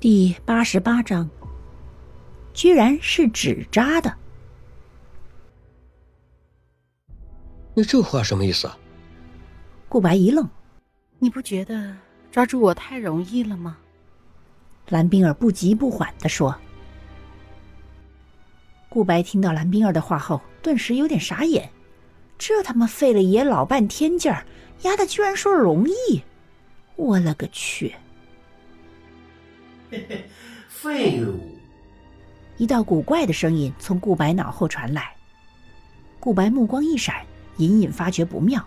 第八十八章，居然是纸扎的。你这话什么意思啊？顾白一愣，你不觉得抓住我太容易了吗？蓝冰儿不急不缓的说。顾白听到蓝冰儿的话后，顿时有点傻眼，这他妈费了爷老半天劲儿，丫的居然说容易，我勒个去！废物！一道古怪的声音从顾白脑后传来，顾白目光一闪，隐隐发觉不妙，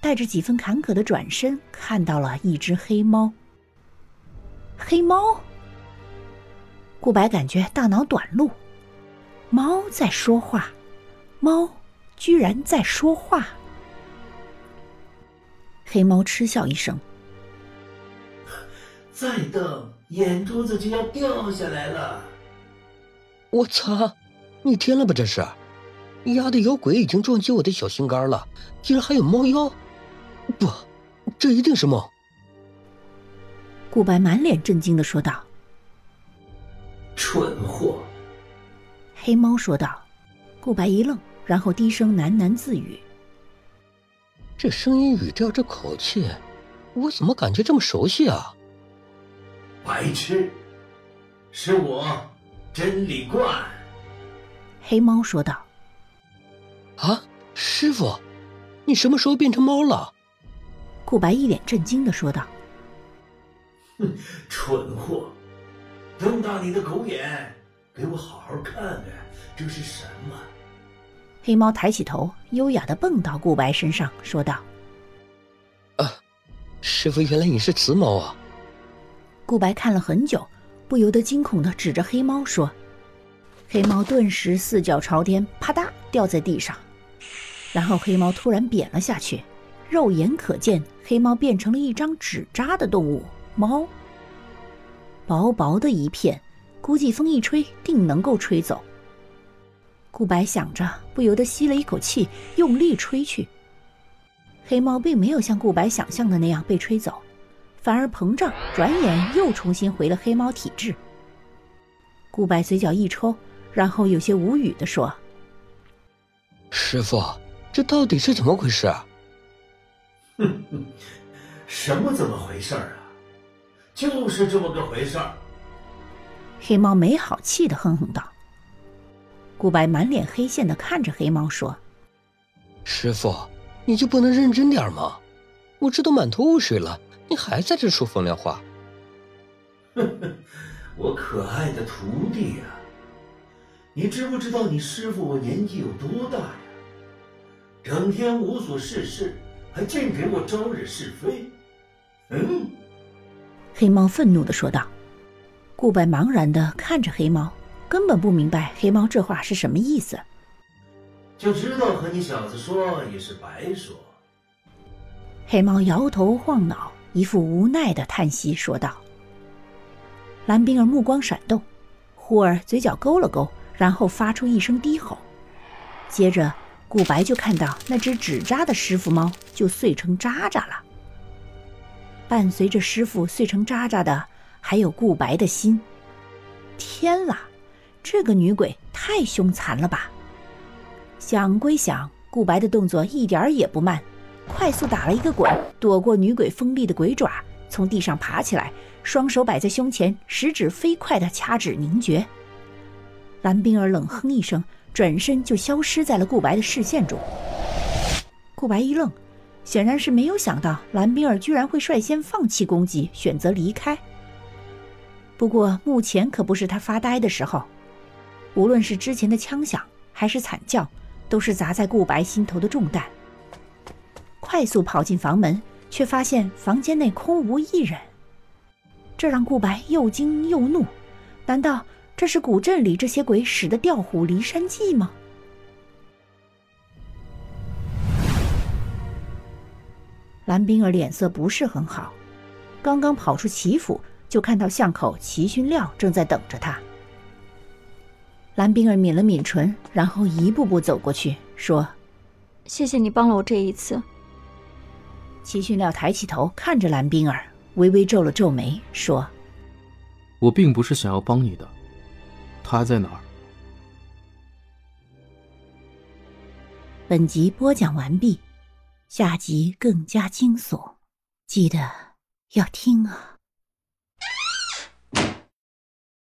带着几分坎坷的转身，看到了一只黑猫。黑猫！顾白感觉大脑短路。猫在说话，猫居然在说话。黑猫嗤笑一声：“再瞪，眼珠子就要掉下来了。”我操！你天了吧？这是，丫的有鬼已经撞击我的小心肝了，竟然还有猫妖！不，这一定是梦。顾白满脸震惊的说道：“蠢货！”黑猫说道。顾白一愣，然后低声喃喃自语：“这声音、语调、这口气，我怎么感觉这么熟悉啊？”白痴，是我，真理冠。黑猫说道。“啊，师傅，你什么时候变成猫了？”顾白一脸震惊的说道。“哼，蠢货，瞪大你的狗眼！”给我好好看看，这是什么？黑猫抬起头，优雅的蹦到顾白身上，说道：“啊，师傅，原来你是雌猫啊！”顾白看了很久，不由得惊恐的指着黑猫说：“黑猫顿时四脚朝天，啪嗒掉在地上，然后黑猫突然扁了下去，肉眼可见，黑猫变成了一张纸扎的动物猫，薄薄的一片。”估计风一吹，定能够吹走。顾白想着，不由得吸了一口气，用力吹去。黑猫并没有像顾白想象的那样被吹走，反而膨胀，转眼又重新回了黑猫体质。顾白嘴角一抽，然后有些无语的说：“师傅，这到底是怎么回事？”“哼哼，什么怎么回事啊？就是这么个回事儿。”黑猫没好气的哼哼道：“顾白满脸黑线的看着黑猫说：‘师傅，你就不能认真点吗？我这都满头雾水了，你还在这说风凉话。’哼哼，我可爱的徒弟呀，你知不知道你师傅我年纪有多大呀？整天无所事事，还净给我招惹是非。”嗯，黑猫愤怒的说道。顾白茫然的看着黑猫，根本不明白黑猫这话是什么意思。就知道和你小子说也是白说。黑猫摇头晃脑，一副无奈的叹息，说道：“蓝冰儿目光闪动，忽而嘴角勾了勾，然后发出一声低吼。接着，顾白就看到那只纸扎的师傅猫就碎成渣渣了。伴随着师傅碎成渣渣的。”还有顾白的心，天啦，这个女鬼太凶残了吧！想归想，顾白的动作一点儿也不慢，快速打了一个滚，躲过女鬼锋利的鬼爪，从地上爬起来，双手摆在胸前，食指飞快的掐指凝诀。蓝冰儿冷哼一声，转身就消失在了顾白的视线中。顾白一愣，显然是没有想到蓝冰儿居然会率先放弃攻击，选择离开。不过目前可不是他发呆的时候，无论是之前的枪响还是惨叫，都是砸在顾白心头的重担。快速跑进房门，却发现房间内空无一人，这让顾白又惊又怒。难道这是古镇里这些鬼使的调虎离山计吗？蓝冰儿脸色不是很好，刚刚跑出齐府。就看到巷口齐勋料正在等着他。蓝冰儿抿了抿唇，然后一步步走过去，说：“谢谢你帮了我这一次。”齐训料抬起头看着蓝冰儿，微微皱了皱眉，说：“我并不是想要帮你的。他在哪儿？本集播讲完毕，下集更加惊悚，记得要听啊！